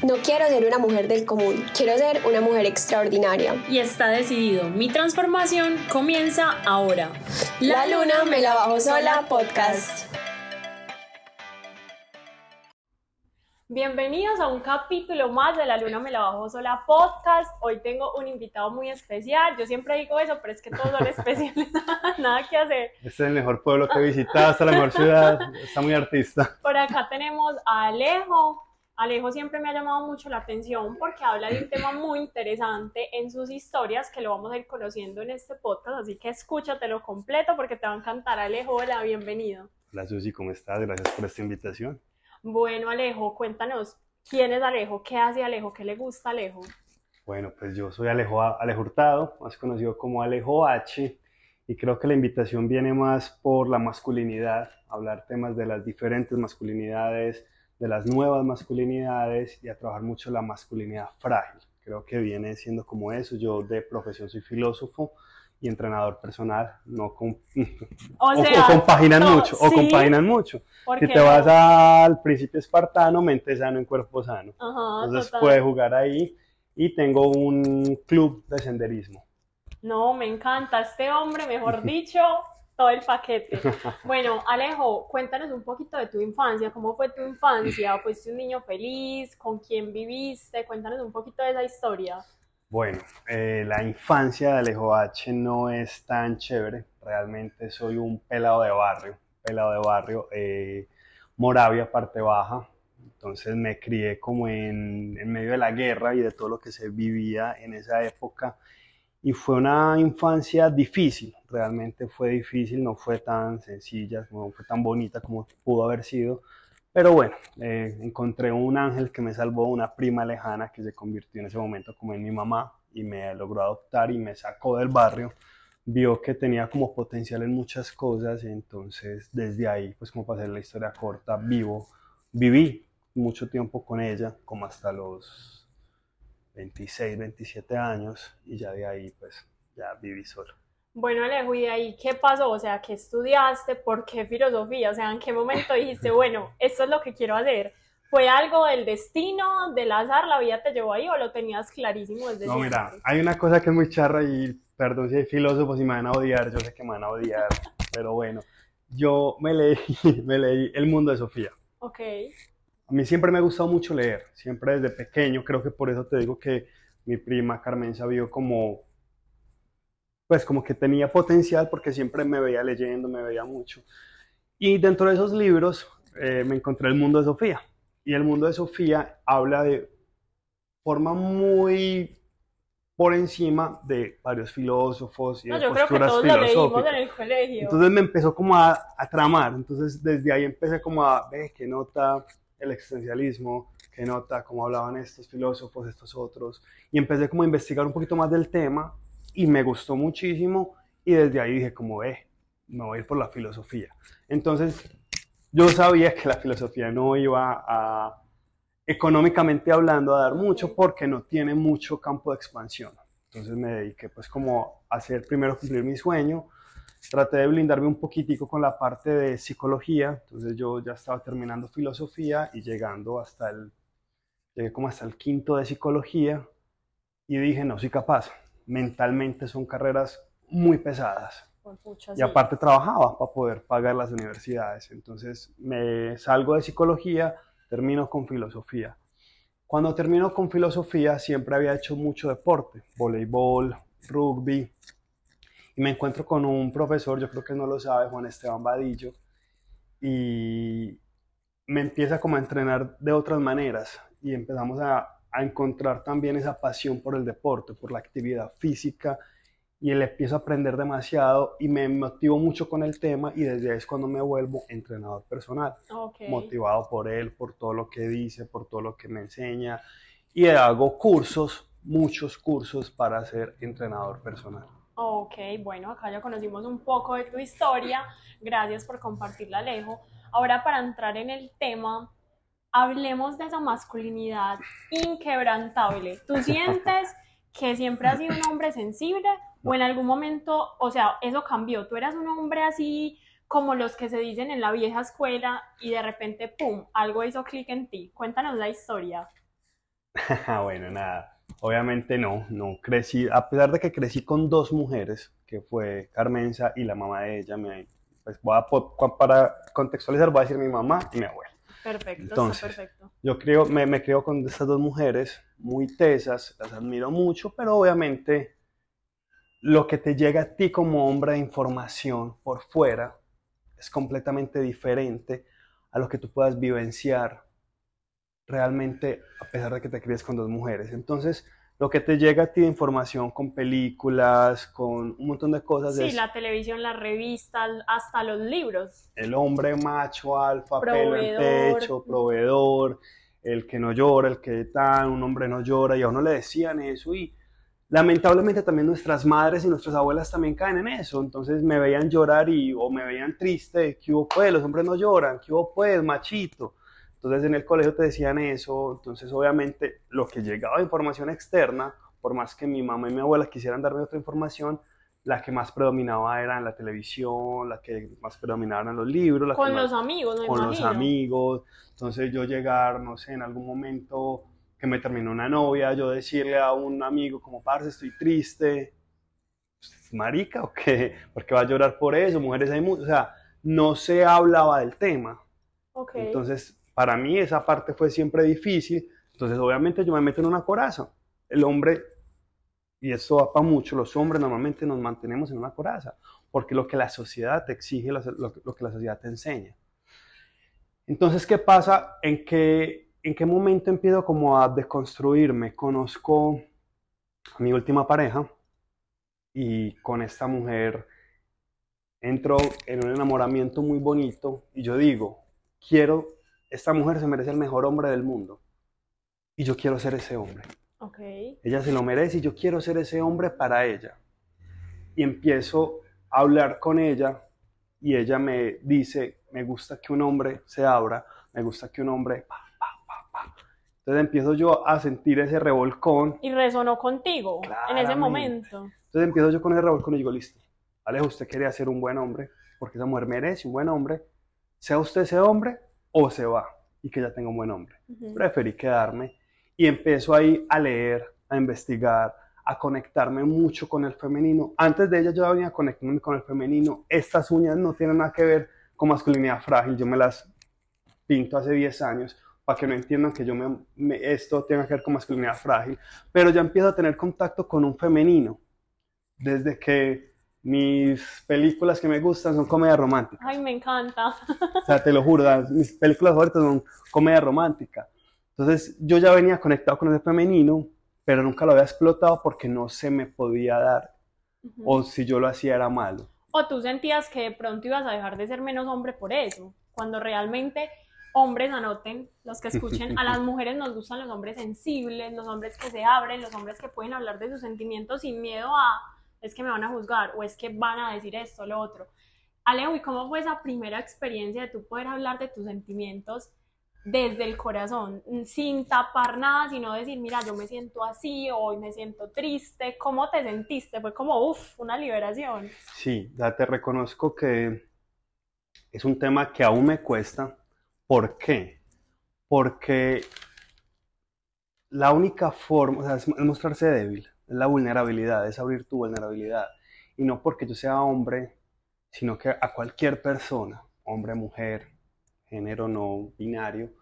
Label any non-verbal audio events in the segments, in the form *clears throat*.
No quiero ser una mujer del común, quiero ser una mujer extraordinaria. Y está decidido, mi transformación comienza ahora. La, luna me la bajo sola podcast. Bienvenidos a un capítulo más de La Luna Me la Bajo Sola podcast. Hoy tengo un invitado muy especial. Yo siempre digo eso, pero es que todos son *laughs* especiales. *laughs* Nada que hacer. Este es el mejor pueblo que he visitado, esta es la mejor ciudad. Está muy artista. Por acá tenemos a Alejo. Alejo siempre me ha llamado mucho la atención porque habla de un *laughs* tema muy interesante en sus historias que lo vamos a ir conociendo en este podcast, así que escúchatelo completo porque te va a encantar. Alejo, hola, bienvenido. Hola Susi, ¿cómo estás? Gracias por esta invitación. Bueno, Alejo, cuéntanos, ¿quién es Alejo? ¿Qué hace Alejo? ¿Qué le gusta Alejo? Bueno, pues yo soy Alejo, Alejo Hurtado, más conocido como Alejo H, y creo que la invitación viene más por la masculinidad, hablar temas de las diferentes masculinidades, de las nuevas masculinidades y a trabajar mucho la masculinidad frágil. Creo que viene siendo como eso. Yo de profesión soy filósofo y entrenador personal, no con, O, *laughs* o- sea, o compaginan no, mucho, o sí, compaginan mucho. ¿por Si te vas al principio espartano, mente sano en cuerpo sano. Ajá, Entonces total. puedes jugar ahí y tengo un club de senderismo. No, me encanta este hombre, mejor *laughs* dicho, todo el paquete. *laughs* Bueno, Alejo, cuéntanos un poquito de tu infancia, ¿cómo fue tu infancia? ¿Fuiste un niño feliz? ¿Con quién viviste? Cuéntanos un poquito de esa historia. Bueno, eh, la infancia de Alejo H no es tan chévere. Realmente soy un pelado de barrio, pelado de barrio, eh, Moravia, parte baja. Entonces me crié como en, en medio de la guerra y de todo lo que se vivía en esa época. Y fue una infancia difícil, realmente fue difícil, no fue tan sencilla, no fue tan bonita como pudo haber sido. Pero bueno, eh, encontré un ángel que me salvó, una prima lejana que se convirtió en ese momento como en mi mamá y me logró adoptar y me sacó del barrio. Vio que tenía como potencial en muchas cosas, y entonces desde ahí, pues como para hacer la historia corta, vivo, viví mucho tiempo con ella, como hasta los 26, 27 años y ya de ahí pues ya viví solo. Bueno, Alejo, ¿y de ahí qué pasó? O sea, ¿qué estudiaste? ¿Por qué filosofía? O sea, ¿en qué momento dijiste, *laughs* bueno, esto es lo que quiero hacer? ¿Fue algo del destino, del azar, la vida te llevó ahí o lo tenías clarísimo desde No, mira, hay una cosa que es muy charra y perdón si hay filósofos y me van a odiar, yo sé que me van a odiar, *laughs* pero bueno, yo me leí, *laughs* me leí El mundo de Sofía. Ok, A mí siempre me ha gustado mucho leer, siempre desde pequeño, creo que por eso te digo que mi prima Carmen vio como, pues como que tenía potencial porque siempre me veía leyendo, me veía mucho. Y dentro de esos libros eh, me encontré El mundo de Sofía. Y El mundo de Sofía habla de forma muy por encima de varios filósofos y no, de yo creo que posturas todos lo filosóficas. en el colegio. Entonces me empezó como a, a tramar, entonces desde ahí empecé como a ver qué nota el existencialismo, qué nota cómo hablaban estos filósofos, estos otros, y empecé como a investigar un poquito más del tema y me gustó muchísimo y desde ahí dije como, ve, me voy a ir por la filosofía. Entonces yo sabía que la filosofía no iba a, económicamente hablando, a dar mucho porque no tiene mucho campo de expansión. Entonces me dediqué pues como a hacer primero cumplir mi sueño, traté de blindarme un poquitico con la parte de psicología, entonces yo ya estaba terminando filosofía y llegando hasta el, llegué como hasta el quinto de psicología y dije, no soy capaz, mentalmente son carreras muy pesadas y sí. aparte trabajaba para poder pagar las universidades, entonces me salgo de psicología, termino con filosofía. Cuando termino con filosofía siempre había hecho mucho deporte, voleibol, rugby, y me encuentro con un profesor, yo creo que no lo sabe, Juan Esteban Vadillo, y me empieza como a entrenar de otras maneras y empezamos a, a encontrar también esa pasión por el deporte, por la actividad física y le empiezo a aprender demasiado y me motivo mucho con el tema y desde ahí es cuando me vuelvo entrenador personal, motivado por él, por todo lo que dice, por todo lo que me enseña y hago cursos, muchos cursos para ser entrenador personal. Ok, bueno, acá ya conocimos un poco de tu historia. Gracias por compartirla, Alejo. Ahora, para entrar en el tema, hablemos de esa masculinidad inquebrantable. ¿Tú *laughs* sientes que siempre has sido un hombre sensible o en algún momento, o sea, eso cambió? ¿Tú eras un hombre así como los que se dicen en la vieja escuela y de repente, ¡pum!, algo hizo clic en ti? Cuéntanos la historia. *laughs* bueno, nada. Obviamente no, no crecí, a pesar de que crecí con dos mujeres, que fue Carmenza y la mamá de ella, me, pues voy a, para contextualizar voy a decir mi mamá y mi abuela. Perfecto, Entonces, está perfecto. Yo creo, me, me creo con estas dos mujeres muy tesas, las admiro mucho, pero obviamente lo que te llega a ti como hombre de información por fuera es completamente diferente a lo que tú puedas vivenciar realmente a pesar de que te críes con dos mujeres. Entonces, lo que te llega a ti de información con películas, con un montón de cosas. Sí, la televisión, la revista, hasta los libros. El hombre macho, alfa, pelo en pecho, proveedor, el que no llora, el que tan, un hombre no llora, y a uno le decían eso y lamentablemente también nuestras madres y nuestras abuelas también caen en eso, entonces me veían llorar y o me veían triste, ¿qué hubo pues? Los hombres no lloran, ¿qué hubo pues? Machito. Entonces en el colegio te decían eso, entonces obviamente lo que llegaba de información externa, por más que mi mamá y mi abuela quisieran darme otra información, la que más predominaba era en la televisión, la que más predominaba en los libros. con los amigos, Con los amigos. Entonces yo llegar, no sé, en algún momento que me terminó una novia, yo decirle a un amigo como, parce, estoy triste, pues, marica o qué, porque va a llorar por eso, mujeres hay muchas, o sea, no se hablaba del tema. Okay. Entonces, para mí esa parte fue siempre difícil, entonces obviamente yo me meto en una coraza. El hombre, y eso va para mucho, los hombres normalmente nos mantenemos en una coraza, porque lo que la sociedad te exige, lo, que la sociedad te enseña. Entonces, ¿qué pasa? En que ¿en qué momento empiezo como a deconstruirme? Conozco a mi última pareja y con esta mujer entro en un enamoramiento muy bonito y yo digo, quiero, esta mujer se merece el mejor hombre del mundo y yo quiero ser ese hombre. Okay. Ella se lo merece y yo quiero ser ese hombre para ella. Y empiezo a hablar con ella y ella me dice, me gusta que un hombre se abra, me gusta que un hombre entonces empiezo yo a sentir ese revolcón. Y resonó contigo en ese momento. Entonces empiezo yo con ese revolcón y digo, listo, Alejo, usted quería ser un buen hombre, porque esa mujer merece un buen hombre, sea usted ese hombre o se va y que ya tenga un buen hombre. Preferí quedarme y empiezo ahí a leer, a investigar, a conectarme mucho con el femenino. Antes de ella yo venía conectándome con el femenino. Estas uñas no tienen nada que ver con masculinidad frágil, yo me las pinto hace 10 años para que no entiendan que yo me, esto tenga que ver con masculinidad frágil, pero ya empiezo a tener contacto con un femenino, desde que mis películas que me gustan son comedias románticas. Ay, me encanta. O sea, te lo juro, mis películas favoritas son comedia romántica. Entonces yo ya venía conectado con ese femenino, pero nunca lo había explotado porque no se me podía dar. O si yo lo hacía era malo. O tú sentías que de pronto ibas a dejar de ser menos hombre por eso, cuando realmente hombres anoten, los que escuchen, a las *laughs* mujeres nos gustan los hombres sensibles, los hombres que se abren, los hombres que pueden hablar de sus sentimientos sin miedo a, es que me van a juzgar o es que van a decir esto, lo otro. Alejo, ¿y cómo fue esa primera experiencia de tú poder hablar de tus sentimientos desde el corazón, sin tapar nada, sino decir, mira, yo me siento así, hoy me siento triste, ¿cómo te sentiste? Fue como, uff, una liberación. Sí, ya te reconozco que es un tema que aún me cuesta, ¿Por qué? Porque la única forma, o sea, es mostrarse débil, la vulnerabilidad, es abrir tu vulnerabilidad. Y no porque yo sea hombre, sino que a cualquier persona, hombre, mujer, género no binario,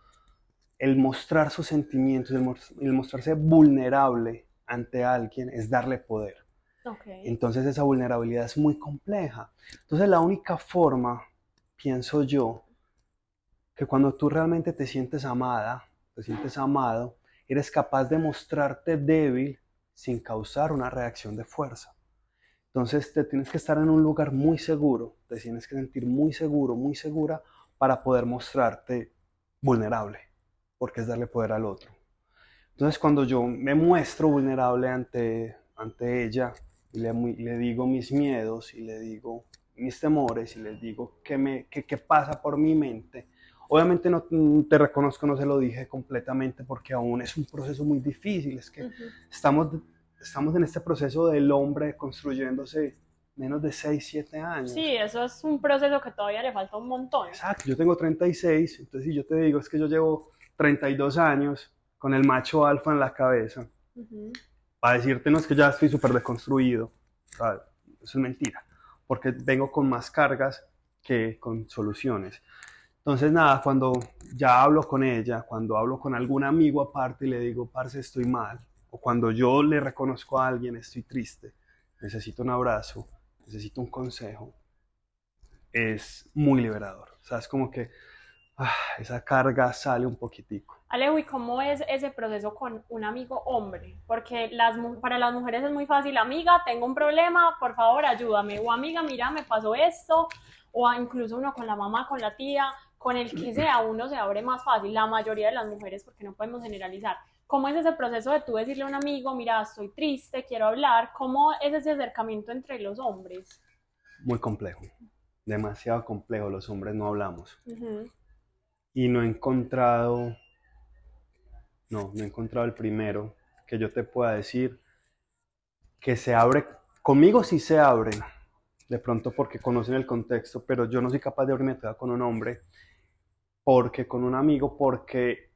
el mostrar sus sentimientos, el, mostrarse vulnerable ante alguien es darle poder. Entonces esa vulnerabilidad es muy compleja. Entonces la única forma, pienso yo, que cuando tú realmente te sientes amada, te sientes amado, eres capaz de mostrarte débil sin causar una reacción de fuerza. Entonces te tienes que estar en un lugar muy seguro, te tienes que sentir muy seguro, muy segura para poder mostrarte vulnerable, porque es darle poder al otro. Entonces cuando yo me muestro vulnerable ante, ante ella y le, le digo mis miedos y le digo mis temores y le digo qué, me, qué, qué pasa por mi mente, Obviamente no te reconozco, no se lo dije completamente porque aún es un proceso muy difícil. Es que estamos, estamos en este proceso del hombre construyéndose menos de 6, 7 años. Sí, eso es un proceso que todavía le falta un montón. Exacto, yo tengo 36, entonces si yo te digo es que yo llevo 32 años, con el macho alfa en la cabeza, para decirte, no es que ya estoy súper deconstruido. Eso es mentira, porque vengo con más cargas que con soluciones. Entonces, nada, cuando ya hablo con ella, cuando hablo con algún amigo aparte y le digo, parce, estoy mal, o cuando yo le reconozco a alguien, estoy triste, necesito un abrazo, necesito un consejo, es muy liberador. O sea, es como que ah, esa carga sale un poquitico. Alejo, ¿y cómo es ese proceso con un amigo hombre? Porque las, para las mujeres es muy fácil, amiga, tengo un problema, por favor ayúdame, o amiga, mira, me pasó esto, o incluso uno con la mamá, con la tía, con el que sea, uno se abre más fácil, la mayoría de las mujeres, porque no podemos generalizar. ¿Cómo es ese proceso de tú decirle a un amigo, mira, estoy triste, quiero hablar? ¿Cómo es ese acercamiento entre los hombres? Muy complejo, demasiado complejo, los hombres no hablamos. Y no he encontrado no, no he encontrado el primero que yo te pueda decir que se abre. Conmigo sí se abren, de pronto porque conocen el contexto, pero yo no soy capaz de abrirme con un hombre, porque con un amigo, porque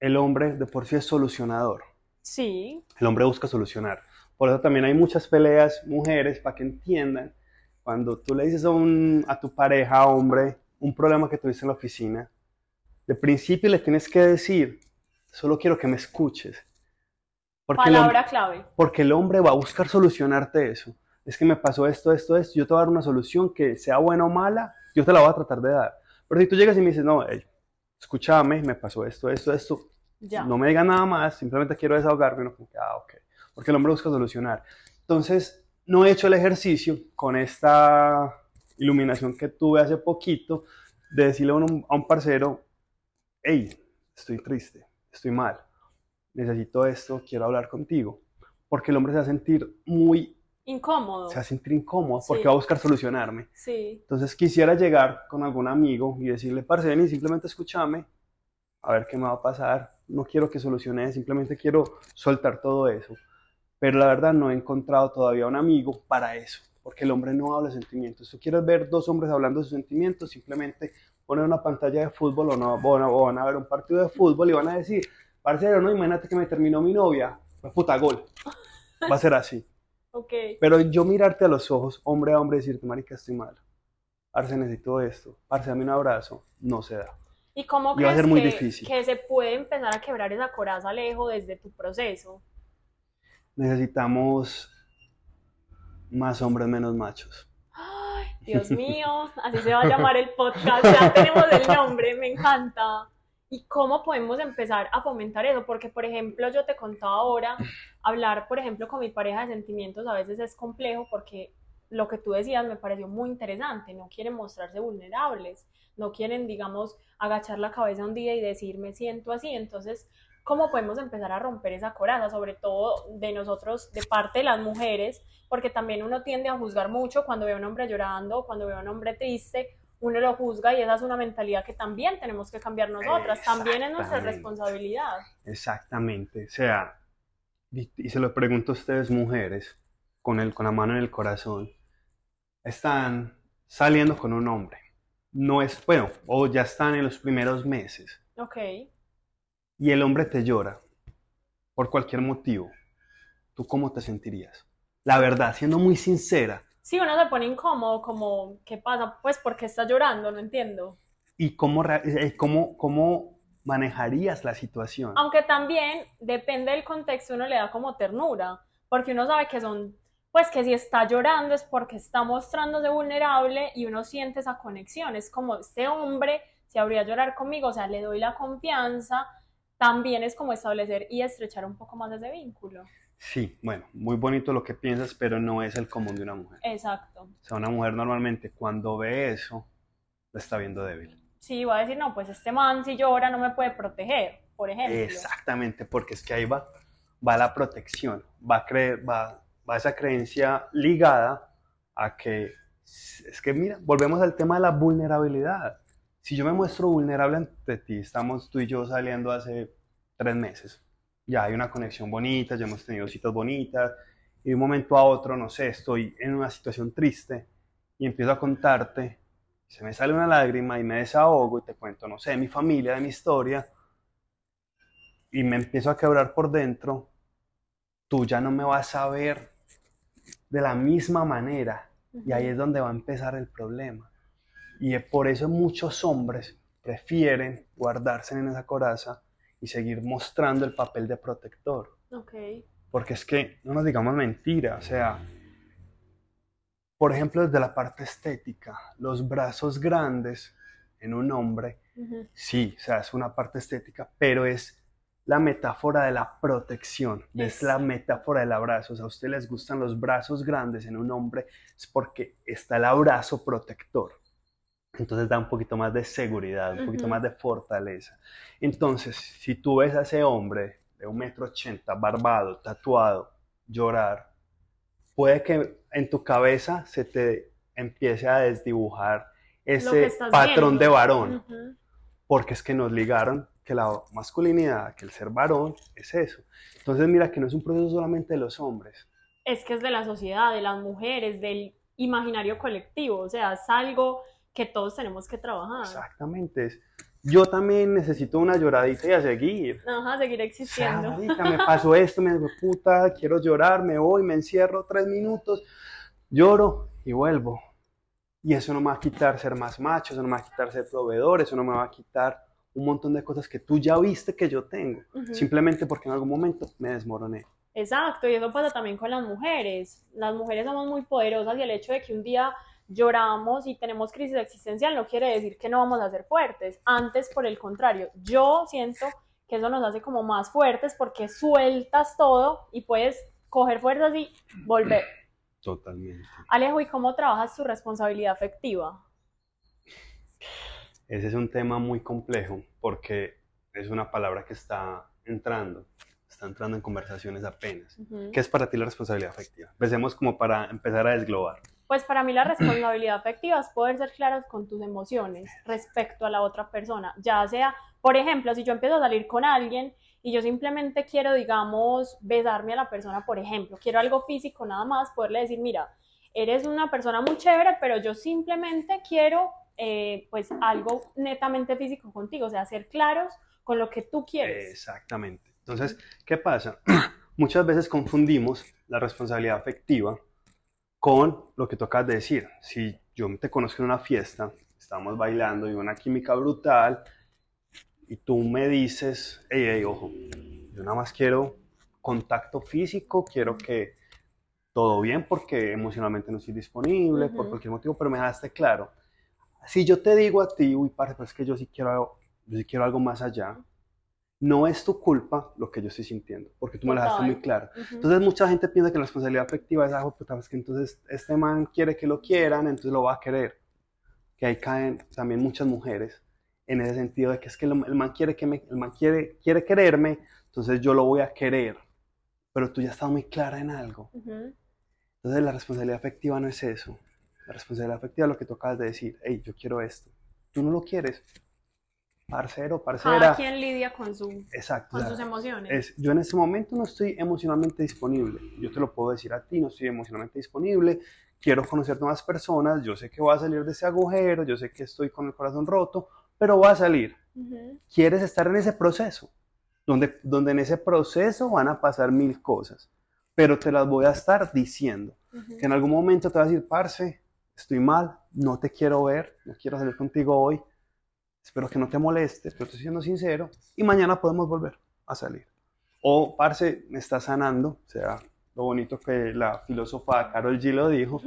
el hombre de por sí es solucionador. Sí. El hombre busca solucionar. Por eso también hay muchas peleas, mujeres, para que entiendan, cuando tú le dices a, un, a tu pareja, hombre, un problema que tuviste en la oficina, de principio le tienes que decir, Solo quiero que me escuches. Porque Palabra clave. Porque el hombre va a buscar solucionarte eso. Es que me pasó esto, esto, esto. Yo te voy a dar una solución que sea buena o mala, yo te la voy a tratar de dar. Pero si tú llegas y me dices, no, escúchame, me pasó esto, esto, esto. Ya. No me diga nada más, simplemente quiero desahogarme. No, ah, ok. Porque el hombre busca solucionar. Entonces, no he hecho el ejercicio con esta iluminación que tuve hace poquito de decirle a un, a un parcero, hey, estoy triste estoy mal, necesito esto, quiero hablar contigo. Porque el hombre se va a sentir muy incómodo. Se va a sentir incómodo porque va a buscar solucionarme. Sí. Entonces quisiera llegar con algún amigo y decirle, parce, ven simplemente escúchame, a ver qué me va a pasar. No quiero que solucione, simplemente quiero soltar todo eso. Pero la verdad no he encontrado todavía un amigo para eso, porque el hombre no habla de sentimientos. Si quieres ver dos hombres hablando de sus sentimientos, simplemente poner una pantalla de fútbol o no, o, van a ver un partido de fútbol y van a decir, parcero, no, imagínate que me terminó mi novia, puta, gol. Va a ser así. Okay. Pero yo mirarte a los ojos, hombre a hombre, decirte, marica, estoy mal. Parce, necesito esto. Parce, dame un abrazo. No se da. ¿Y cómo crees que, que se puede empezar a quebrar esa coraza lejos desde tu proceso? Necesitamos más hombres, menos machos. Dios mío, así se va a llamar el podcast, ya tenemos el nombre, me encanta. ¿Y cómo podemos empezar a fomentar eso? Porque, por ejemplo, yo te contaba ahora, hablar, por ejemplo, con mi pareja de sentimientos a veces es complejo porque lo que tú decías me pareció muy interesante, no quieren mostrarse vulnerables, no quieren, digamos, agachar la cabeza un día y decir me siento así, entonces, ¿cómo podemos empezar a romper esa coraza, sobre todo de nosotros, de parte de las mujeres, porque también uno tiende a juzgar mucho cuando ve a un hombre llorando, cuando ve a un hombre triste, uno lo juzga y esa es una mentalidad que también tenemos que cambiar nosotras, también es nuestra responsabilidad. Exactamente, o sea, y, se lo pregunto a ustedes mujeres, con, el, con la mano en el corazón, están saliendo con un hombre, no es, bueno, o ya están en los primeros meses. Ok. Y el hombre te llora por cualquier motivo, ¿tú cómo te sentirías? la verdad, siendo muy sincera. Sí, uno se pone incómodo, como, ¿qué pasa? Pues, ¿por qué está llorando? No entiendo. ¿Y cómo, eh, cómo, cómo manejarías la situación? Aunque también, depende del contexto, uno le da como ternura, porque uno sabe que son, pues que si está llorando es porque está mostrándose vulnerable y uno siente esa conexión. Es como, este hombre, si habría llorar conmigo, o sea, le doy la confianza, también es como establecer y estrechar un poco más ese vínculo. Sí, bueno, muy bonito lo que piensas, pero no es el común de una mujer. Exacto. O sea, una mujer normalmente cuando ve eso, la está viendo débil. Sí, va a decir, no, pues este man si llora no me puede proteger, por ejemplo. Exactamente, porque es que ahí va, va la protección, va, a creer, va, va esa creencia ligada a que, es que mira, volvemos al tema de la vulnerabilidad. Si yo me muestro vulnerable ante ti, estamos tú y yo saliendo hace tres meses, ya hay una conexión bonita, ya hemos tenido citas bonitas, y de un momento a otro, no sé, estoy en una situación triste y empiezo a contarte, se me sale una lágrima y me desahogo y te cuento, no sé, de mi familia, de mi historia, y me empiezo a quebrar por dentro, tú ya no me vas a ver de la misma manera. Y ahí es donde va a empezar el problema. Y por eso muchos hombres prefieren guardarse en esa coraza y seguir mostrando el papel de protector. Porque es que, no nos digamos mentira, o sea, por ejemplo, desde la parte estética, los brazos grandes en un hombre, sí, o sea, es una parte estética, pero es la metáfora de la protección, es la metáfora del abrazo. O sea, a usted les gustan los brazos grandes en un hombre, es porque está el abrazo protector. Entonces da un poquito más de seguridad, un poquito más de fortaleza. Entonces, si tú ves a ese hombre de un metro ochenta, barbado, tatuado, llorar, puede que en tu cabeza se te empiece a desdibujar ese patrón viendo. de varón, porque es que nos ligaron que la masculinidad, que el ser varón es eso. Entonces mira que no es un proceso solamente de los hombres. Es que es de la sociedad, de las mujeres, del imaginario colectivo. O sea, es algo que todos tenemos que trabajar. Exactamente. es- Yo también necesito una lloradita y a seguir. Ajá, seguir existiendo. marica, me pasó esto, me digo, puta, quiero llorar, me voy, me encierro tres minutos, lloro y vuelvo. Y eso no me va a quitar ser más macho, eso no me va a quitar ser proveedor, eso no me va a quitar un montón de cosas que tú ya viste que yo tengo, Ujú. simplemente porque en algún momento me desmoroné. Exacto, y eso pasa también con las mujeres. Las mujeres somos muy poderosas y el hecho de que un día lloramos y tenemos crisis existencial no quiere decir que no vamos a ser fuertes. Antes, por el contrario, yo siento que eso nos hace como más fuertes porque sueltas todo y puedes coger fuerzas y volver. *clears throat* Totalmente. Alejo, ¿y cómo trabajas tu responsabilidad afectiva? Ese es un tema muy complejo porque es una palabra que está entrando, está entrando en conversaciones apenas. Ujú. ¿Qué es para ti la responsabilidad afectiva? Empecemos como para empezar a desglobar. Pues para mí la *clears throat* responsabilidad afectiva es poder ser claros con tus emociones respecto a la otra persona. Ya sea, por ejemplo, si yo empiezo a salir con alguien y yo simplemente quiero, digamos, besarme a la persona, por ejemplo, quiero algo físico nada más, poderle decir, mira, eres una persona muy chévere, pero yo simplemente quiero, eh, pues, algo netamente físico contigo, o sea, ser claros con lo que tú quieres. Exactamente. Entonces, ¿qué pasa? *clears throat* Muchas veces confundimos la responsabilidad afectiva con lo que tocas de decir. Si yo te conozco en una fiesta, estamos bailando y una química brutal, y tú me dices, hey, hey, ojo, yo nada más quiero contacto físico, quiero que todo bien porque emocionalmente no estoy disponible, por cualquier motivo, pero me dejaste claro. Si yo te digo a ti, uy, parce, pero es que yo sí quiero algo, yo sí quiero algo más allá, no es tu culpa lo que yo estoy sintiendo, porque tú me lo dejaste muy claro. Ujú. Entonces mucha gente piensa que la responsabilidad afectiva es algo, puta, es que entonces este man quiere que lo quieran, entonces lo va a querer. Que ahí caen también muchas mujeres en ese sentido de que es que el, el man quiere que me, el man quiere, quiere quererme, entonces yo lo voy a querer. Pero tú ya estás muy clara en algo. Ujú. Entonces la responsabilidad afectiva no es eso. La responsabilidad afectiva es lo que tocas de decir, hey, yo quiero esto. Tú no lo quieres. Parcero, parcera. Cada quien lidia con, su, Exacto. con sus emociones. es, yo en este momento no estoy emocionalmente disponible. Yo te lo puedo decir a ti, no estoy emocionalmente disponible. Quiero conocer nuevas personas. Yo sé que voy a salir de ese agujero. Yo sé que estoy con el corazón roto, pero voy a salir. Quieres estar en ese proceso, donde, donde en ese proceso van a pasar mil cosas, pero te las voy a estar diciendo. Que en algún momento te vas a decir, parce, estoy mal, no te quiero ver, no quiero salir contigo hoy. Espero que no te molestes, pero estoy siendo sincero. Y mañana podemos volver a salir. O, parce, me está sanando. O sea, lo bonito que la filósofa Carol G lo dijo.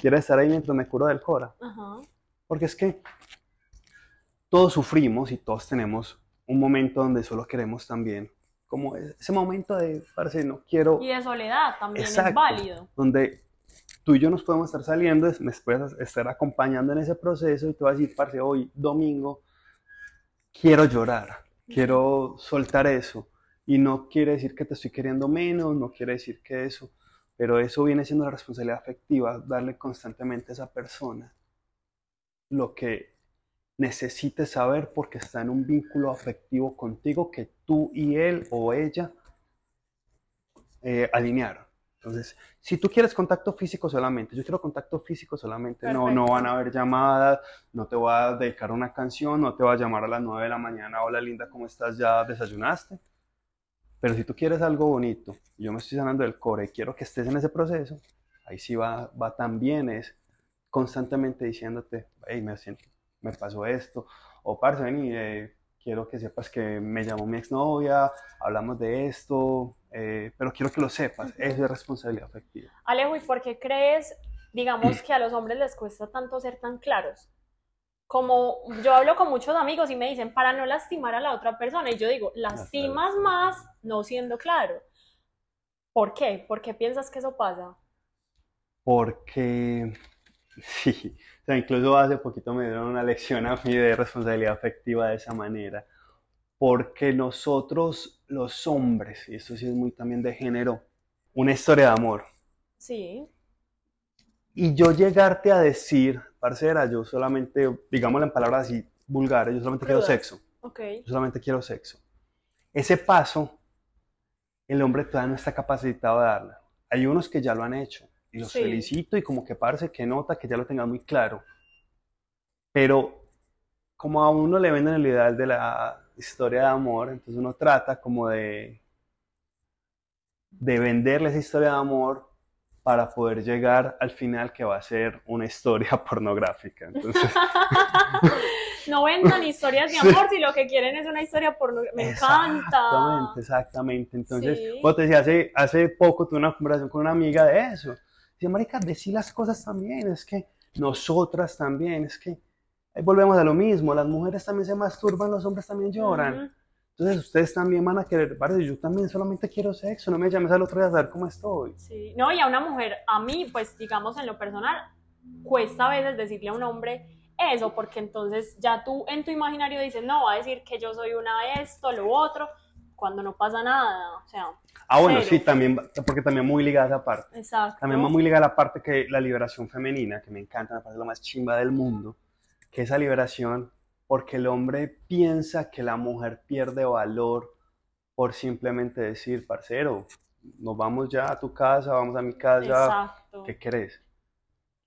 Quiero estar ahí mientras me curo del cora. Ajá. Porque es que todos sufrimos y todos tenemos un momento donde solo queremos también, como ese momento de, parce, no quiero, Y de soledad también Exacto. es válido. donde tú y yo nos podemos estar saliendo, me puedes estar acompañando en ese proceso y te vas a decir, parce, hoy domingo quiero llorar, quiero soltar eso. Y no quiere decir que te estoy queriendo menos, no quiere decir que eso, pero eso viene siendo la responsabilidad afectiva, darle constantemente a esa persona lo que necesite saber porque está en un vínculo afectivo contigo que tú y él o ella eh, alinearon. Entonces, si tú quieres contacto físico solamente, yo quiero contacto físico solamente, no, no van a haber llamadas, no te voy a dedicar una canción, no te voy a llamar a las 9 de la mañana, hola linda, ¿cómo estás? ¿Ya desayunaste? Pero si tú quieres algo bonito, y yo me estoy sanando del core y quiero que estés en ese proceso, ahí sí va, va también es constantemente diciéndote, hey, me, siento, me pasó esto, o parce, vení, eh, quiero que sepas que me llamó mi exnovia, hablamos de esto, eh, pero quiero que lo sepas, es responsabilidad afectiva. Alejo, ¿y por qué crees, digamos, que a los hombres les cuesta tanto ser tan claros? Como yo hablo con muchos amigos y me dicen, para no lastimar a la otra persona, y yo digo, lastimas más no siendo claro. ¿Por qué? ¿Por qué piensas que eso pasa? Porque, sí, o sea, incluso hace poquito me dieron una lección a mí de responsabilidad afectiva de esa manera. Porque nosotros, los hombres, y esto sí es muy también de género, una historia de amor. Sí. Y yo llegarte a decir, parcera, yo solamente, digámoslo en palabras así vulgares, yo solamente quiero sexo. Ok. Yo solamente quiero sexo. Ese paso, el hombre todavía no está capacitado de darlo. Hay unos que ya lo han hecho y los Sí. felicito y como que parece que nota que ya lo tengan muy claro. Pero como a uno le venden el ideal de la historia de amor, entonces uno trata como de, de venderle esa historia de amor para poder llegar al final que va a ser una historia *laughs* pornográfica. Entonces, *laughs* no vendan historias de Sí. amor si lo que quieren es una historia por... Me encanta. Exactamente, exactamente. Entonces, Sí. vos te decía, hace, hace poco tuve una conversación con una amiga de eso. Dice, marica, decí las cosas también, es que nosotras también, es que ahí volvemos a lo mismo, las mujeres también se masturban, los hombres también lloran. Ujú. Entonces, ustedes también van a querer, parce, yo también solamente quiero sexo, no me llames al otro día a saber cómo estoy. Sí, no, y a una mujer, a mí, pues digamos en lo personal, cuesta a veces decirle a un hombre eso, porque entonces ya tú en tu imaginario dices, no, va a decir que yo soy una esto, lo otro, cuando no pasa nada, o sea, Ah, bueno, Cero. sí, también, porque también muy ligada a esa parte. exacto. También va muy ligada a la parte que la liberación femenina, que me encanta, me parece lo más chimba del mundo, que esa liberación, porque el hombre piensa que la mujer pierde valor por simplemente decir, parcero, nos vamos ya a tu casa, vamos a mi casa, Exacto. ¿qué querés?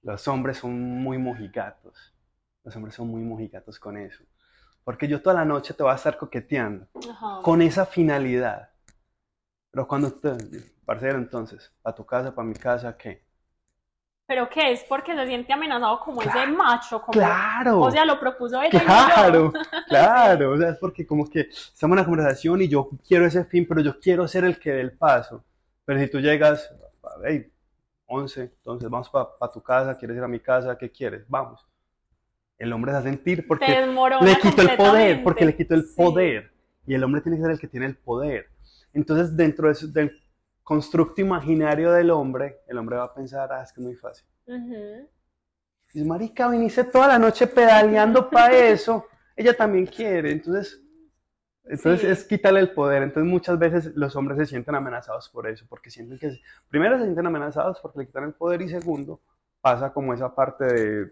Los hombres son muy mojigatos, los hombres son muy mojigatos con eso, porque yo toda la noche te voy a estar coqueteando Ajá. con esa finalidad. Pero cuando te, parcero, entonces, a tu casa, para mi casa, ¿qué? Pero ¿qué es? Porque se siente amenazado como ese macho, como, Claro, o sea, lo propuso ella y no yo. claro, *laughs* claro. O sea, es porque como que estamos en una conversación y yo quiero ese fin, pero yo quiero ser el que dé el paso. Pero si tú llegas, hey, 11, entonces vamos para tu casa, quieres ir a mi casa, ¿qué quieres? Vamos. El hombre se va a sentir porque le quitó el poder, porque le quitó el Sí. poder. Y el hombre tiene que ser el que tiene el poder. Entonces, dentro de eso- del constructo imaginario del hombre, el hombre va a pensar, ah, es que es muy fácil. Dice, marica, viniste toda la noche pedaleando para eso. *laughs* Ella también quiere. Entonces, entonces Sí. es quitarle el poder. Entonces, muchas veces los hombres se sienten amenazados por eso, porque sienten que, primero se sienten amenazados porque le quitan el poder y segundo, pasa como esa parte de,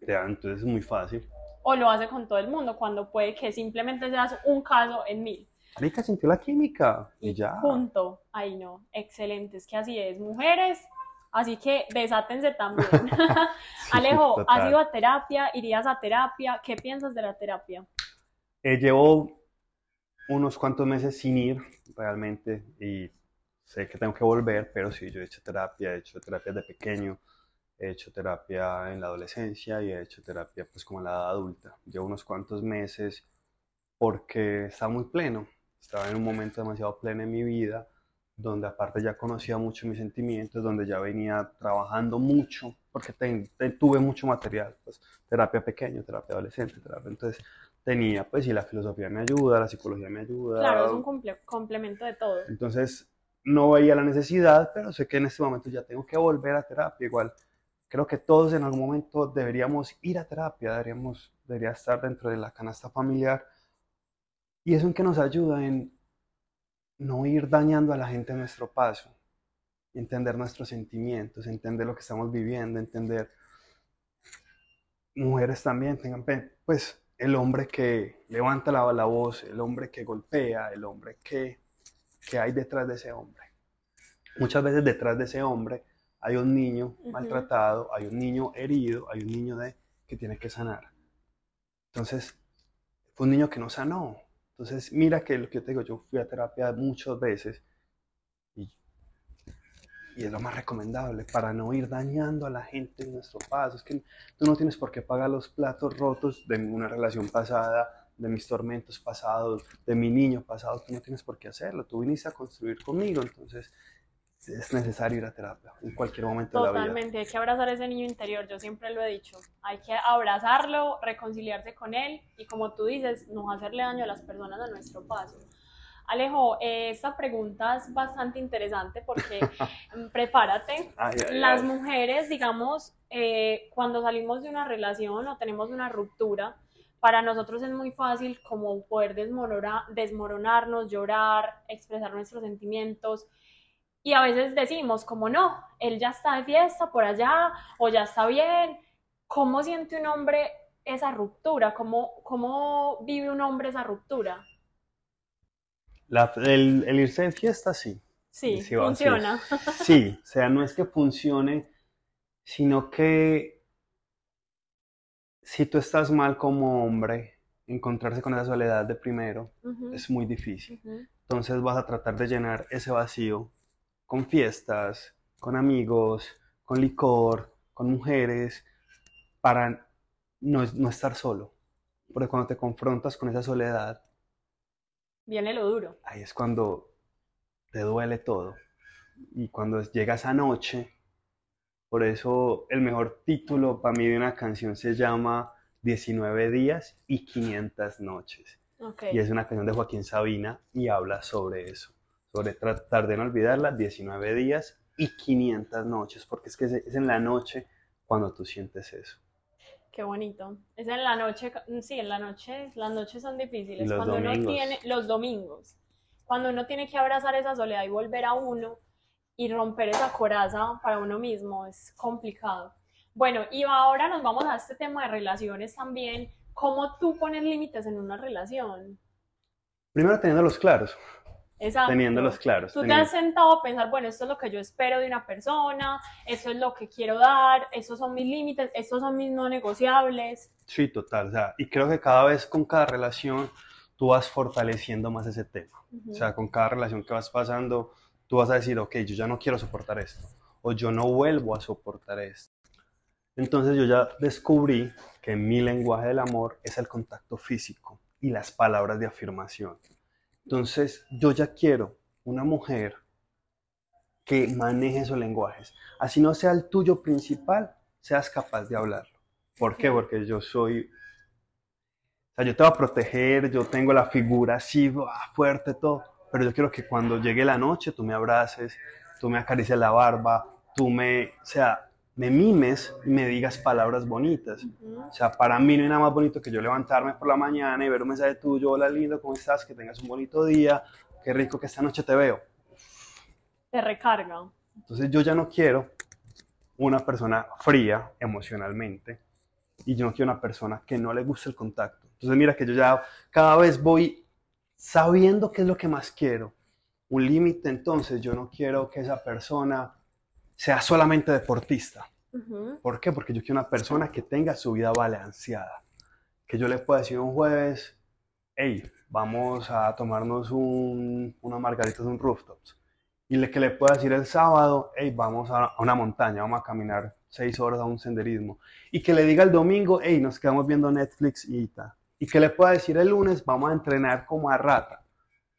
de, ah, entonces es muy fácil. O lo hace con todo el mundo, cuando puede que simplemente seas un caso en mil. Marica, sintió la química y, ya. punto. Ahí no. Excelente, es que así es. Mujeres, así que desátense también. *laughs* *laughs* Sí, Alejo, total. ¿has ido a terapia? ¿Irías a terapia? ¿Qué piensas de la terapia? Eh, llevo unos cuantos meses sin ir realmente y sé que tengo que volver, pero sí, yo he hecho terapia, he hecho terapia de pequeño, he hecho terapia en la adolescencia y he hecho terapia pues como en la edad adulta. Llevo unos cuantos meses porque estaba muy pleno, estaba en un momento demasiado pleno en mi vida, donde aparte ya conocía mucho mis sentimientos, donde ya venía trabajando mucho, porque ten- ten- tuve mucho material, pues terapia pequeño, terapia adolescente, terapia, entonces tenía, pues, y la filosofía me ayuda, la psicología me ayuda. Claro, es un comple- complemento de todo. Entonces, no veía la necesidad, pero sé que en este momento ya tengo que volver a terapia. Igual, creo que todos en algún momento deberíamos ir a terapia, deberíamos, debería estar dentro de la canasta familiar. Y eso en que nos ayuda en no ir dañando a la gente a nuestro paso, entender nuestros sentimientos, entender lo que estamos viviendo, entender mujeres también tengan, pues el hombre que levanta la, la voz, el hombre que golpea, el hombre que, que hay detrás de ese hombre. Muchas veces detrás de ese hombre hay un niño maltratado, hay un niño herido, hay un niño de, que tiene que sanar. Entonces, fue un niño que no sanó. Entonces, mira que lo que yo te digo, yo fui a terapia muchas veces y, y es lo más recomendable para no ir dañando a la gente en nuestro paso. Es que tú no tienes por qué pagar los platos rotos de una relación pasada, de mis tormentos pasados, de mi niño pasado. Tú no tienes por qué hacerlo. Tú viniste a construir conmigo, entonces es necesario ir a terapia en cualquier momento de la vida. Totalmente, hay que abrazar ese niño interior, yo siempre lo he dicho, hay que abrazarlo, reconciliarse con él y como tú dices, no hacerle daño a las personas a nuestro paso. Alejo, eh, esta pregunta es bastante interesante porque *laughs* prepárate. Ay, ay, Las ay. mujeres, digamos, eh, cuando salimos de una relación o tenemos una ruptura, para nosotros es muy fácil como poder desmorona- desmoronarnos, llorar, expresar nuestros sentimientos. Y a veces decimos, como no, él ya está de fiesta por allá o ya está bien. ¿Cómo siente un hombre esa ruptura? ¿Cómo, cómo vive un hombre esa ruptura? La- el, el irse de fiesta, sí. Sí, Sí, funciona. Sí, o sea, no es que funcione, sino que si tú estás mal como hombre, encontrarse con esa soledad de primero Ujú, es muy difícil. ujú. Entonces vas a tratar de llenar ese vacío con fiestas, con amigos, con licor, con mujeres, para no, no estar solo. Porque cuando te confrontas con esa soledad, Viene lo duro. ahí es cuando te duele todo. Y cuando llega esa noche, por eso el mejor título para mí de una canción se llama 19 días y 500 noches. Ok. Y es una canción de Joaquín Sabina y habla sobre eso, sobre tratar de no olvidarla, 19 días y 500 noches, porque es que es en la noche cuando tú sientes eso. Qué bonito. Es en la noche, sí, en la noche, las noches son difíciles. Los cuando uno domingos. tiene, los domingos, cuando uno tiene que abrazar esa soledad y volver a uno y romper esa coraza para uno mismo, es complicado. Bueno, y ahora nos vamos a este tema de relaciones también. ¿Cómo tú pones límites en una relación? Primero teniéndolos claros, Exacto. teniéndolos claros. Tú te teniendo- has sentado a pensar, bueno, esto es lo que yo espero de una persona, esto es lo que quiero dar, estos son mis límites, estos son mis no negociables. Sí, total. O sea, y creo que cada vez con cada relación tú vas fortaleciendo más ese tema. Ujú. O sea, con cada relación que vas pasando, tú vas a decir, ok, yo ya no quiero soportar esto, o yo no vuelvo a soportar esto. Entonces yo ya descubrí que mi lenguaje del amor es el contacto físico y las palabras de afirmación. Entonces yo ya quiero una mujer que maneje esos lenguajes. Así no sea el tuyo principal, seas capaz de hablarlo. ¿Por qué? Porque yo soy o sea, yo te voy a proteger, yo tengo la figura así, ¡buah! fuerte, todo, pero yo quiero que cuando llegue la noche tú me abraces, tú me acaricies la barba, tú me, o sea, me mimes y me digas palabras bonitas. Ujú. O sea, para mí no hay nada más bonito que yo levantarme por la mañana y ver un mensaje tuyo, hola lindo, ¿cómo estás? Que tengas un bonito día, qué rico que esta noche te veo. Te recarga. Entonces yo ya no quiero una persona fría emocionalmente y yo no quiero una persona que no le guste el contacto. Entonces mira que yo ya cada vez voy sabiendo qué es lo que más quiero. Un límite entonces, yo no quiero que esa persona sea solamente deportista. ¿Por qué? Porque yo quiero una persona que tenga su vida balanceada. Que yo le pueda decir un jueves, hey, vamos a tomarnos un, unas margaritas de un rooftops. Y le, que le pueda decir el sábado, hey, vamos a, a una montaña, vamos a caminar seis horas a un senderismo. Y que le diga el domingo, hey, nos quedamos viendo Netflix y tal. Y que le pueda decir el lunes, vamos a entrenar como a rata.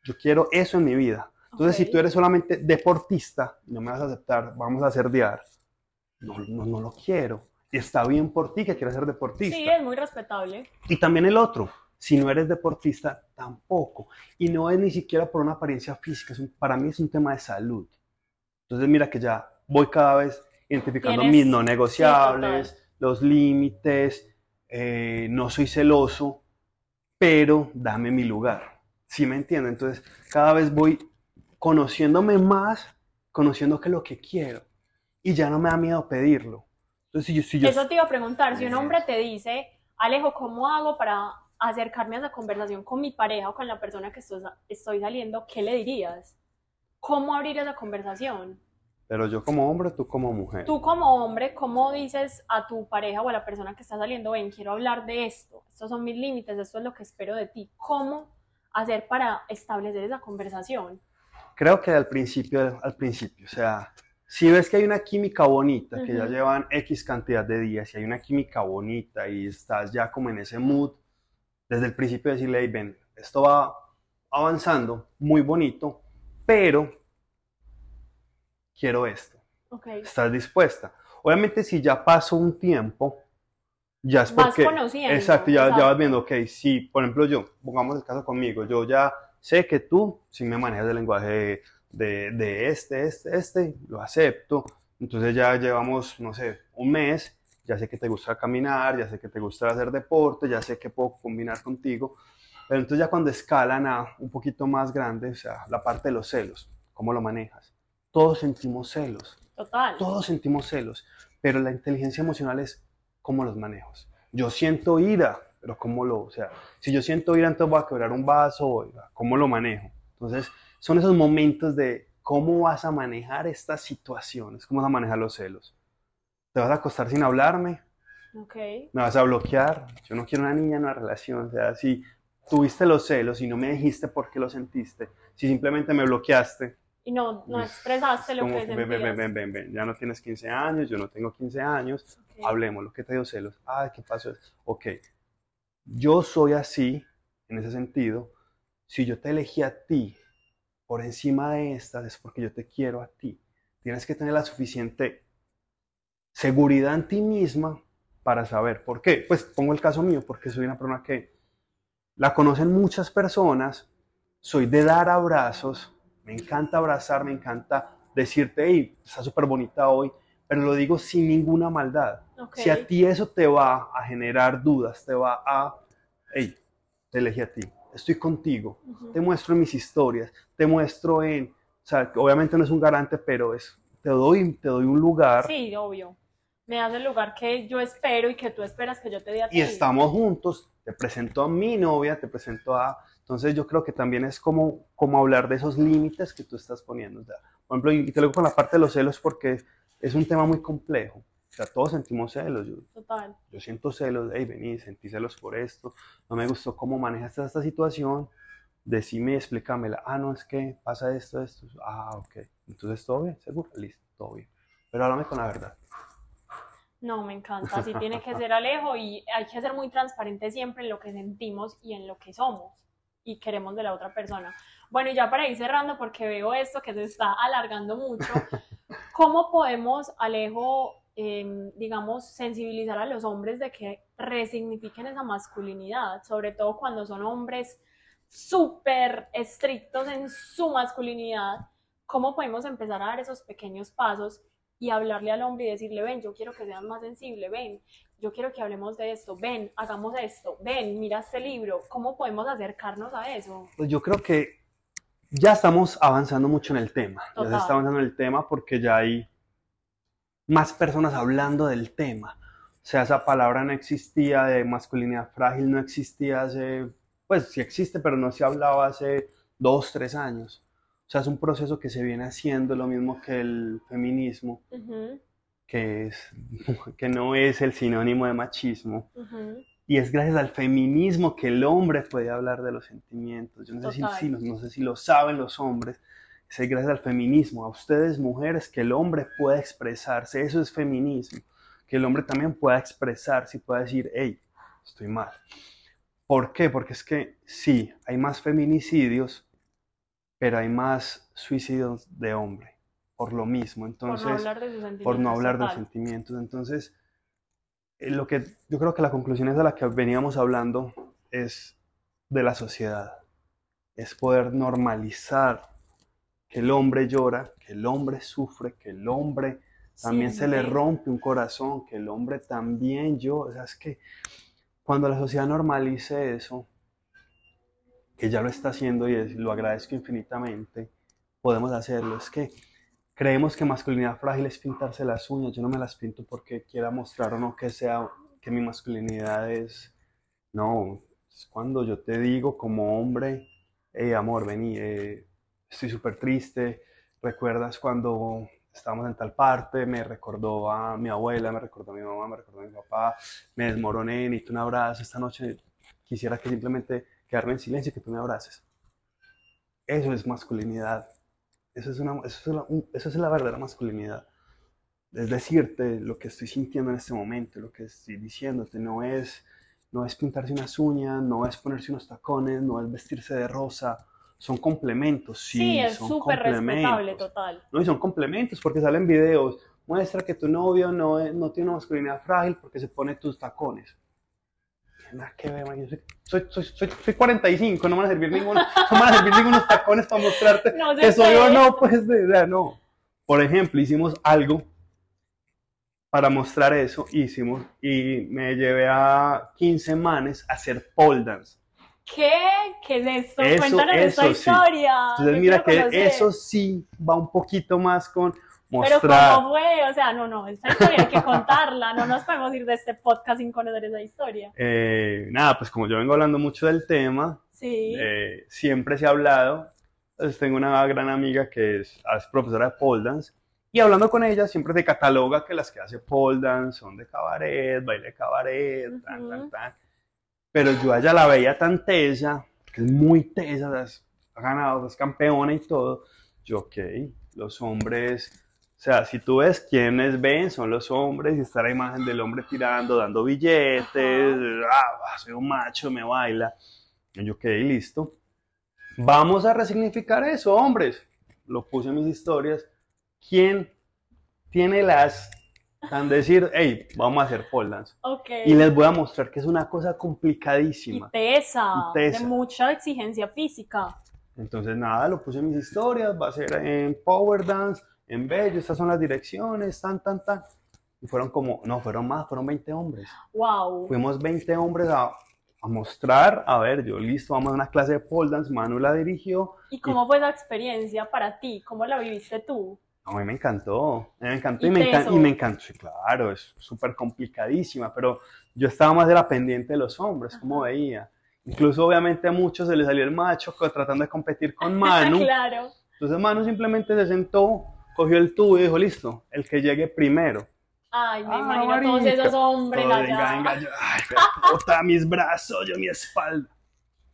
Yo quiero eso en mi vida. Entonces, Ok. si tú eres solamente deportista no me vas a aceptar, vamos a cerdear. No, no, no lo quiero. Está bien por ti que quieras ser deportista. Sí, es muy respetable. Y también el otro, si no eres deportista, tampoco. Y no es ni siquiera por una apariencia física, es un- para mí es un tema de salud. Entonces mira que ya voy cada vez identificando mis no sí, negociables, los límites, eh, no soy celoso, pero dame mi lugar. ¿Sí me entienden? Entonces cada vez voy conociéndome más, conociendo qué es lo que quiero. Y ya no me da miedo pedirlo. Entonces si yo... Si yo Eso te iba a preguntar, si un hombre te dice, Alejo, ¿cómo hago para acercarme a esa conversación con mi pareja o con la persona que estoy, estoy saliendo? ¿Qué le dirías? ¿Cómo abrir esa conversación? pero yo como hombre, tú como mujer. Tú como hombre, ¿cómo dices a tu pareja o a la persona que está saliendo, ven, quiero hablar de esto, estos son mis límites, esto es lo que espero de ti? ¿Cómo hacer para establecer esa conversación? Creo que al principio, al principio, o sea, si ves que hay una química bonita, que ya Ujú. llevan X cantidad de días y hay una química bonita y estás ya como en ese mood, desde el principio decirle, "Hey, ven, esto va avanzando, muy bonito, pero quiero esto. Ok. ¿Estás dispuesta? Obviamente si ya pasó un tiempo, ya es Vas porque... conociendo, Exacto, ya, ya exacto. vas viendo, ok, si por ejemplo yo, pongamos el caso conmigo, yo ya sé que tú si me manejas el lenguaje de, de- este, este, este, lo acepto, entonces ya llevamos, no sé, un mes, ya sé que te gusta caminar, ya sé que te gusta hacer deporte, ya sé que puedo combinar contigo, pero entonces ya cuando escalan a un poquito más grande, o sea, la parte de los celos, ¿cómo lo manejas? Todos sentimos celos, Total. todos sentimos celos, pero la inteligencia emocional es cómo los manejo. Yo siento ira, pero cómo lo, o sea, si yo siento ira, entonces voy a quebrar un vaso, ¿cómo lo manejo? Entonces, son esos momentos de cómo vas a manejar estas situaciones, cómo vas a manejar los celos. ¿Te vas a acostar sin hablarme? Ok. ¿Me vas a bloquear? Yo no quiero una niña en una relación, o sea, si tuviste los celos y no me dijiste por qué lo sentiste, si simplemente me bloqueaste, Y no, no expresaste lo como, que ven, ven, ven, sentías. ven, ven, ven, ya no tienes 15 años, yo no tengo 15 años, Ok. hablemos, lo que te dio celos, ah, ¿qué pasó? Ok, yo soy así, en ese sentido, si yo te elegí a ti por encima de estas, es porque yo te quiero a ti. Tienes que tener la suficiente seguridad en ti misma para saber por qué. Pues pongo el caso mío, porque soy una persona que la conocen muchas personas, soy de dar abrazos, me encanta abrazar, me encanta decirte, hey, está súper bonita hoy, pero lo digo sin ninguna maldad. Si a ti eso te va a generar dudas, te va a, hey, te elegí a ti, estoy contigo, te muestro en mis historias, te muestro en, o sea, obviamente no es un garante, pero es, te doy, te doy un lugar Sí, obvio. Me das el lugar que yo espero y que tú esperas que yo te dé a ti. y estamos juntos, te presento a mi novia, te presento a... Entonces yo creo que también es como, como hablar de esos límites que tú estás poniendo. O sea, por ejemplo, y te lo digo con la parte de los celos porque es un tema muy complejo. O sea, todos sentimos celos. Yo, Total. yo siento celos, hey, vení, sentí celos por esto, no me gustó cómo manejaste esta situación, decime, explícamela. Ah, no, es que pasa esto, esto. Ah, ok. Entonces, ¿todo bien? ¿Seguro? Listo, todo bien. Pero háblame con la verdad. No, me encanta. Así tiene que ser Alejo y hay que ser muy transparente siempre en lo que sentimos y en lo que somos y queremos de la otra persona. Bueno, y ya para ir cerrando, porque veo esto que se está alargando mucho, *laughs* ¿cómo podemos, Alejo, em, digamos, sensibilizar a los hombres de que resignifiquen esa masculinidad, sobre todo cuando son hombres súper estrictos en su masculinidad? ¿Cómo podemos empezar a dar esos pequeños pasos y hablarle al hombre y decirle, ven, yo quiero que seas más sensible, ven, yo quiero que hablemos de esto, ven, hagamos esto, ven, mira este libro, ¿cómo podemos acercarnos a eso? Pues yo creo que ya estamos avanzando mucho en el tema. Ya se Total. está avanzando en el tema porque ya hay más personas hablando del tema. O sea, esa palabra no existía de masculinidad frágil, no existía hace, pues sí existe, pero no se hablaba hace dos, tres años. O sea, es un proceso que se viene haciendo, lo mismo que el feminismo, Ujú, que, es, *laughs* que no es el sinónimo de machismo. ujú. Y es gracias al feminismo que el hombre puede hablar de los sentimientos. Yo no sé si, si- no sé si lo saben los hombres. Es gracias al feminismo, a ustedes mujeres, que el hombre pueda expresarse. Eso es feminismo. Que el hombre también pueda expresarse y pueda decir, hey, estoy mal. ¿Por qué? Porque es que sí, hay más feminicidios, pero hay más suicidios de hombre. Por lo mismo. Entonces, por no hablar de sus sentimientos. por no hablar de total. sentimientos. Entonces, lo que yo creo que la conclusión es de la que veníamos hablando es de la sociedad. Es poder normalizar que el hombre llora, que el hombre sufre, que el hombre también se le rompe un corazón, que el hombre también llora. O sea, es que cuando la sociedad normalice eso, que ya lo está haciendo y es- lo agradezco infinitamente, podemos hacerlo. Es que creemos que masculinidad frágil es pintarse las uñas. Yo no me las pinto porque quiera mostrar o no que sea que mi masculinidad es. No, es cuando yo te digo como hombre, hey amor, vení, eh, estoy súper triste. ¿Recuerdas cuando estábamos en tal parte? Me recordó a mi abuela, me recordó a mi mamá, me recordó a mi papá, me desmoroné, necesito un abrazo esta noche. Quisiera que simplemente quedarme en silencio y que tú me abraces. Eso es masculinidad. Eso es, una, eso, es la, eso es la verdadera masculinidad. Es decirte lo que estoy sintiendo en este momento, lo que estoy diciéndote. No es, no es pintarse unas uñas, no es ponerse unos tacones, no es vestirse de rosa. Son complementos, sí. Sí, es son súper respetable, complementos. total. No, y son complementos porque salen videos. Muestra que tu novio no, es- no tiene una masculinidad frágil porque se pone tus tacones. Nada que ver, man. Yo soy, soy, soy, soy, soy 45, no me van a servir ninguno, no me van a servir ningunos tacones para mostrarte No que soy o no, pues, de, de- no. Por ejemplo, hicimos algo para mostrar eso, hicimos, y me llevé a 15 manes a hacer pole dance. ¿Qué? ¿Qué es esto? Eso- Cuéntanos esta eso sí. historia. Entonces, Yo mira que conocer. eso sí va un poquito más con Pero mostrar. ¿cómo fue? O sea, no, no, esta historia hay que contarla. No nos podemos ir de este podcast sin conocer esa historia. *laughs* Eh, nada, pues como yo vengo hablando mucho del tema, Sí. eh, siempre se ha hablado. Entonces tengo una gran amiga que es, es profesora de pole dance y hablando con ella siempre se cataloga que las que hace pole dance son de cabaret, baile de cabaret, tan, tan, tan. Pero yo a ella la veía tan tesa, que es muy tesa, es- ha ganado, es campeona y todo. Yo, ok, los hombres, o sea, si tú ves quiénes ven, son los hombres y está la imagen del hombre tirando, dando billetes, ah, soy un macho, me baila. Y yo, ok, listo. Vamos a resignificar eso, hombres. Lo puse en mis historias. ¿Quién tiene las tan decir, hey, vamos a hacer pole dance? ok. Y les voy a mostrar que es una cosa Y complicadísima. tesa, Y tesa. de mucha exigencia física. Entonces, nada, lo puse en mis historias. Va a ser en Power Dance, en Bello. Estas son las direcciones, tan, tan, tan. Y fueron como, no, fueron más, fueron 20 hombres. Wow. Fuimos 20 hombres a, a mostrar, a ver, yo listo, vamos a una clase de pole dance. Manu la dirigió. ¿Y cómo fue esa experiencia para ti? ¿Cómo la viviste tú? A mí me encantó, a mí me encantó y, ¿Y me, encan- y me encantó, sí, claro, es súper complicadísima, pero yo estaba más de la pendiente de los hombres, como veía. Incluso obviamente a muchos se les salió el macho tratando de competir con *laughs* Manu. claro. Entonces Manu simplemente se sentó, cogió el tubo y dijo, listo, el que llegue primero. Ay, me Ah, imagino a todos marica. esos hombres Todo, allá. venga, venga, yo, ay, *laughs* puta, mis brazos, yo mi espalda.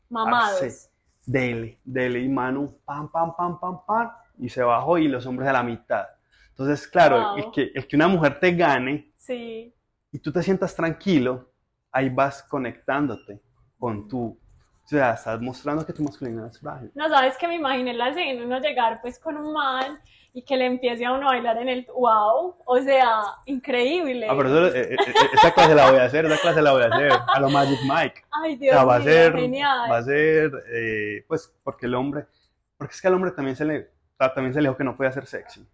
Mamados. Parce, Dele, dele y Manu, pam, pam, pam, pam, pam, y se bajó y los hombres a la mitad. Entonces, claro, Wow. el, que, el que una mujer te gane Sí. y tú te sientas tranquilo, ahí vas conectándote con tu, o sea, estás mostrando que tu masculinidad es frágil. No, sabes que me imaginé la escena, uno llegar pues con un man y que le empiece a uno a bailar en el wow, o sea, increíble. Ah, pero eso, eh, eh, eh, esa clase la voy a hacer, esa clase la voy a hacer, a lo Magic Mike. Ay, O Dios sea, va a mío, ser, genial. va a ser, eh, pues, porque el hombre, porque es que al hombre también se le, también se le dijo que no puede ser sexy.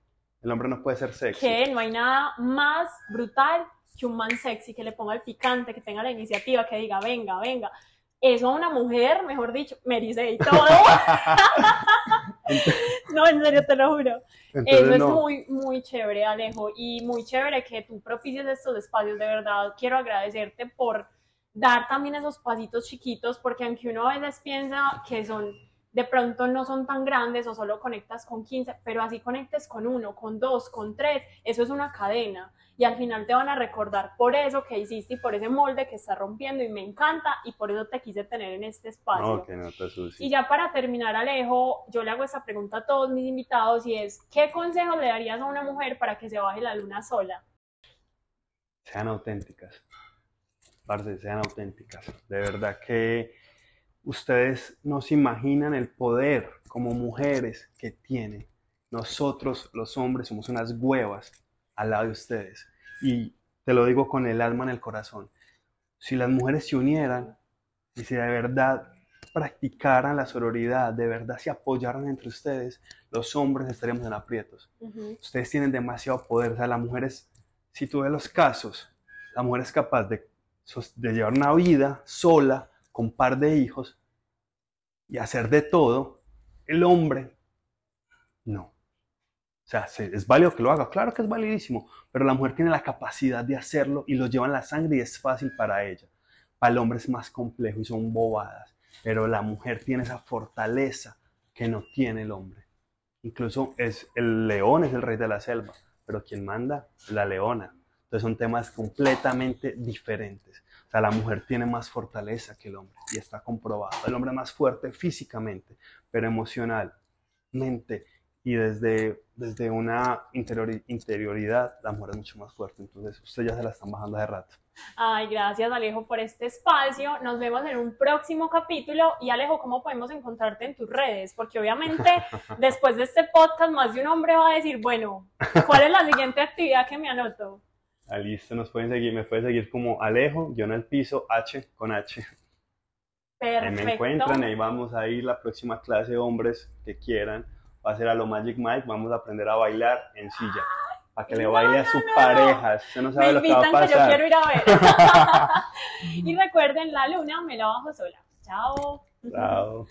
El hombre no puede ser sexy. Que no hay nada más brutal que un man sexy que le ponga el picante, que tenga la iniciativa, que diga, venga, venga. Eso a una mujer, mejor dicho, me dice y todo. *laughs* no, en serio, te lo juro. Entonces, Eso es no. muy, muy chévere, Alejo, y muy chévere que tú propicias estos espacios. De verdad, quiero agradecerte por dar también esos pasitos chiquitos, porque aunque uno a veces piensa que son, de pronto no son tan grandes o solo conectas con 15, pero así conectes con uno, con dos, con tres, eso es una cadena. Y al final te van a recordar por eso que hiciste y por ese molde que está rompiendo y me encanta y por eso te quise tener en este espacio. No, que no te asustes. Y ya para terminar, Alejo, yo le hago esta pregunta a todos mis invitados y es, ¿qué consejo le darías a una mujer para que se baje la luna sola? Sean auténticas. Parce, sean auténticas. De verdad que ustedes no se imaginan el poder como mujeres que tienen. Nosotros, los hombres, somos unas huevas al lado de ustedes. Y te lo digo con el alma en el corazón. Si las mujeres se unieran y si de verdad practicaran la sororidad, de verdad se apoyaran entre ustedes, los hombres estaríamos en aprietos. Ustedes tienen demasiado poder. O sea, la mujer es, si tú ves los casos, la mujer es capaz de, de llevar una vida sola, con par de hijos, y hacer de todo. El hombre, no. O sea, se- es válido que lo haga, claro que es validísimo, pero la mujer tiene la capacidad de hacerlo y lo lleva en la sangre y es fácil para ella. Para el hombre es más complejo y son bobadas, pero la mujer tiene esa fortaleza que no tiene el hombre. Incluso es el león es el rey de la selva, pero quien manda la leona. Entonces son temas completamente diferentes. Sea, la mujer tiene más fortaleza que el hombre y está comprobado. El hombre es más fuerte físicamente, pero emocionalmente y desde, desde una interioridad, la mujer es mucho más fuerte. Entonces, ustedes ya se la están bajando de rato. Ay, gracias Alejo por este espacio. Nos vemos en un próximo capítulo. Y Alejo, ¿cómo podemos encontrarte en tus redes? Porque obviamente *laughs* después de este podcast más de un hombre va a decir, bueno, ¿cuál es la siguiente actividad que me anoto? Ah, listo, nos pueden seguir, me pueden seguir como Alejo, yo en el piso, H con H. Perfecto. Ahí me encuentran, ahí vamos a ir la próxima clase hombres que quieran. Va a ser a lo Magic Mike, vamos a aprender a bailar en silla para que le baile a su pareja. Usted no sabe lo que va a pasar. Que yo quiero ir a ver. *laughs* y recuerden, la luna me la bajo sola. Chao. Chao.